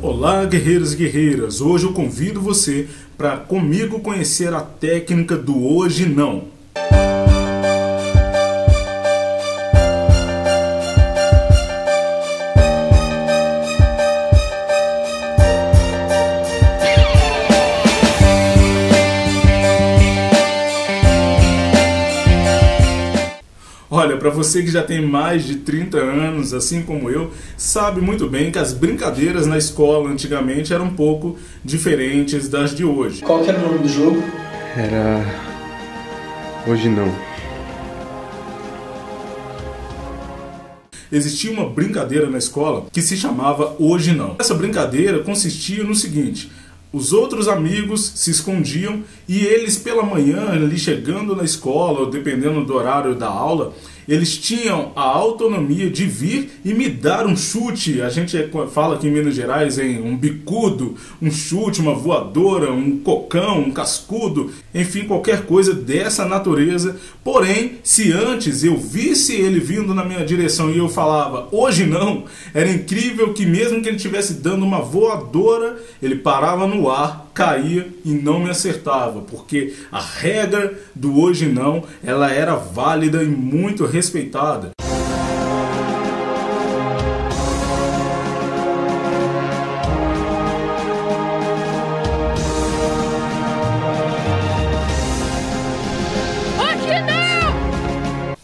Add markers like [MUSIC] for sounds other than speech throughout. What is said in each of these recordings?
Olá, guerreiros e guerreiras! Hoje eu convido você para comigo conhecer a técnica do hoje não. Para você que já tem mais de 30 anos, assim como eu, sabe muito bem que as brincadeiras na escola antigamente eram um pouco diferentes das de hoje. Qual que era o nome do jogo? Era. Hoje não. Existia uma brincadeira na escola que se chamava Hoje Não. Essa brincadeira consistia no seguinte: os outros amigos se escondiam e eles, pela manhã, ali chegando na escola, ou dependendo do horário da aula, eles tinham a autonomia de vir e me dar um chute. A gente fala aqui em Minas Gerais em um bicudo, um chute, uma voadora, um cocão, um cascudo, enfim, qualquer coisa dessa natureza. Porém, se antes eu visse ele vindo na minha direção e eu falava, hoje não, era incrível que mesmo que ele estivesse dando uma voadora, ele parava no ar caía e não me acertava, porque a regra do hoje não, ela era válida e muito respeitada.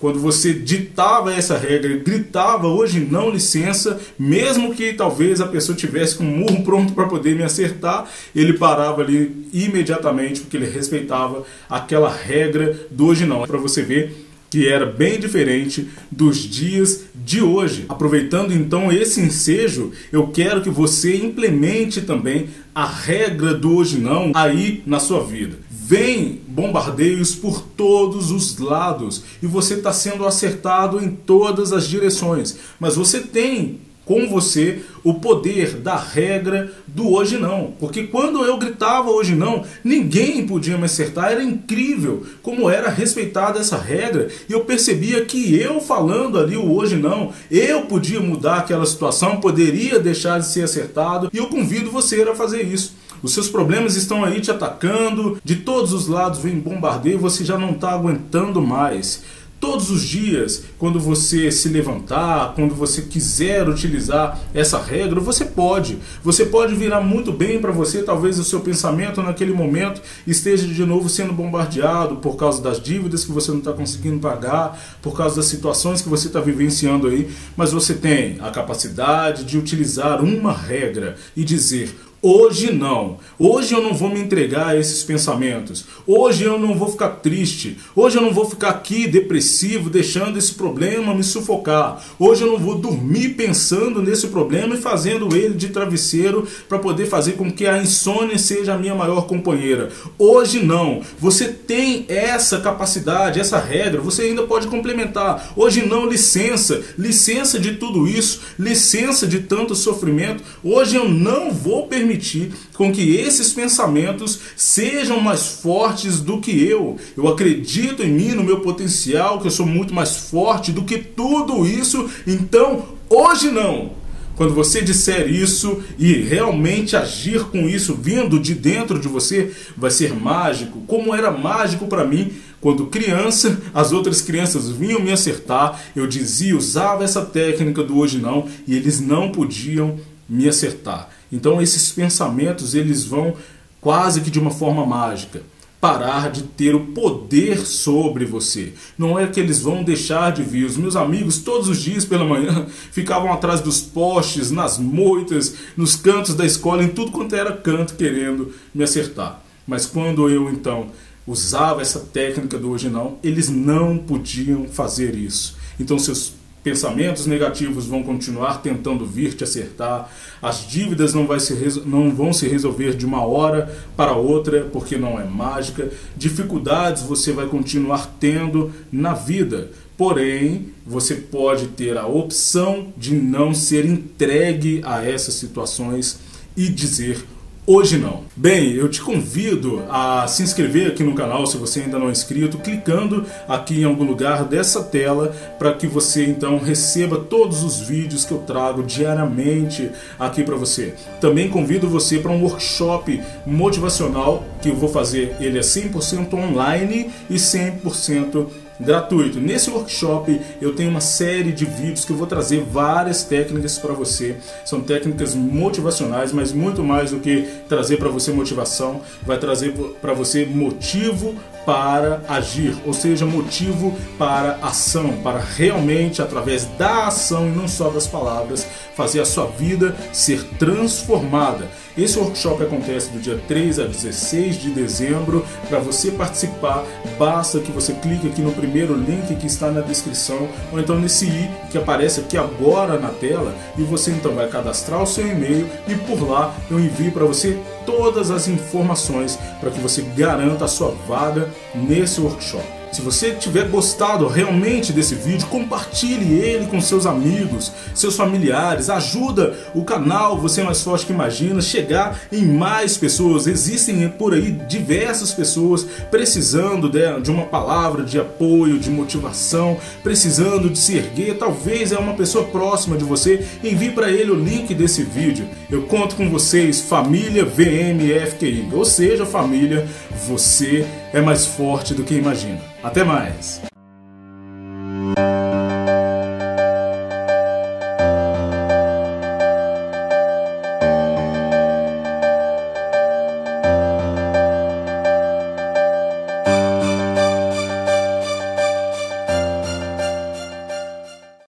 quando você ditava essa regra, gritava hoje não licença, mesmo que talvez a pessoa tivesse com um murro pronto para poder me acertar, ele parava ali imediatamente porque ele respeitava aquela regra do hoje não. Para você ver que era bem diferente dos dias de hoje. Aproveitando então esse ensejo, eu quero que você implemente também a regra do hoje não aí na sua vida. Vem bombardeios por todos os lados e você está sendo acertado em todas as direções, mas você tem com você o poder da regra do hoje não. Porque quando eu gritava hoje não, ninguém podia me acertar. Era incrível como era respeitada essa regra. E eu percebia que eu falando ali o hoje não, eu podia mudar aquela situação, poderia deixar de ser acertado. E eu convido você a fazer isso. Os seus problemas estão aí te atacando, de todos os lados vem bombardeio, você já não está aguentando mais. Todos os dias, quando você se levantar, quando você quiser utilizar essa regra, você pode. Você pode virar muito bem para você. Talvez o seu pensamento naquele momento esteja de novo sendo bombardeado por causa das dívidas que você não está conseguindo pagar, por causa das situações que você está vivenciando aí. Mas você tem a capacidade de utilizar uma regra e dizer: Hoje não. Hoje eu não vou me entregar a esses pensamentos. Hoje eu não vou ficar triste. Hoje eu não vou ficar aqui depressivo, deixando esse problema me sufocar. Hoje eu não vou dormir pensando nesse problema e fazendo ele de travesseiro para poder fazer com que a insônia seja a minha maior companheira. Hoje não. Você tem essa capacidade, essa regra. Você ainda pode complementar. Hoje não, licença. Licença de tudo isso. Licença de tanto sofrimento. Hoje eu não vou permitir permitir com que esses pensamentos sejam mais fortes do que eu. Eu acredito em mim, no meu potencial, que eu sou muito mais forte do que tudo isso. Então, hoje não. Quando você disser isso e realmente agir com isso vindo de dentro de você, vai ser mágico, como era mágico para mim quando criança, as outras crianças vinham me acertar, eu dizia, usava essa técnica do hoje não, e eles não podiam me acertar. Então esses pensamentos eles vão quase que de uma forma mágica parar de ter o poder sobre você. Não é que eles vão deixar de vir. Os meus amigos todos os dias pela manhã [LAUGHS] ficavam atrás dos postes, nas moitas, nos cantos da escola, em tudo quanto era canto querendo me acertar. Mas quando eu então usava essa técnica do hoje não, eles não podiam fazer isso. Então seus Pensamentos negativos vão continuar tentando vir te acertar. As dívidas não, vai se, não vão se resolver de uma hora para outra, porque não é mágica. Dificuldades você vai continuar tendo na vida. Porém, você pode ter a opção de não ser entregue a essas situações e dizer Hoje não. Bem, eu te convido a se inscrever aqui no canal se você ainda não é inscrito, clicando aqui em algum lugar dessa tela para que você então receba todos os vídeos que eu trago diariamente aqui para você. Também convido você para um workshop motivacional que eu vou fazer, ele é 100% online e 100% gratuito. Nesse workshop eu tenho uma série de vídeos que eu vou trazer várias técnicas para você. São técnicas motivacionais, mas muito mais do que trazer para você motivação, vai trazer para você motivo para agir, ou seja, motivo para ação, para realmente através da ação e não só das palavras, fazer a sua vida ser transformada. Esse workshop acontece do dia 3 a 16 de dezembro. Para você participar, basta que você clique aqui no primeiro link que está na descrição, ou então nesse i que aparece aqui agora na tela, e você então vai cadastrar o seu e-mail e por lá eu envio para você todas as informações para que você garanta a sua vaga nesse workshop. Se você tiver gostado realmente desse vídeo, compartilhe ele com seus amigos, seus familiares, ajuda o canal Você é Mais Forte Que Imagina chegar em mais pessoas. Existem por aí diversas pessoas precisando de uma palavra de apoio, de motivação, precisando de se erguer. Talvez é uma pessoa próxima de você. Envie para ele o link desse vídeo. Eu conto com vocês, família VMFQI, ou seja, família, você é mais forte do que imagina. Até mais!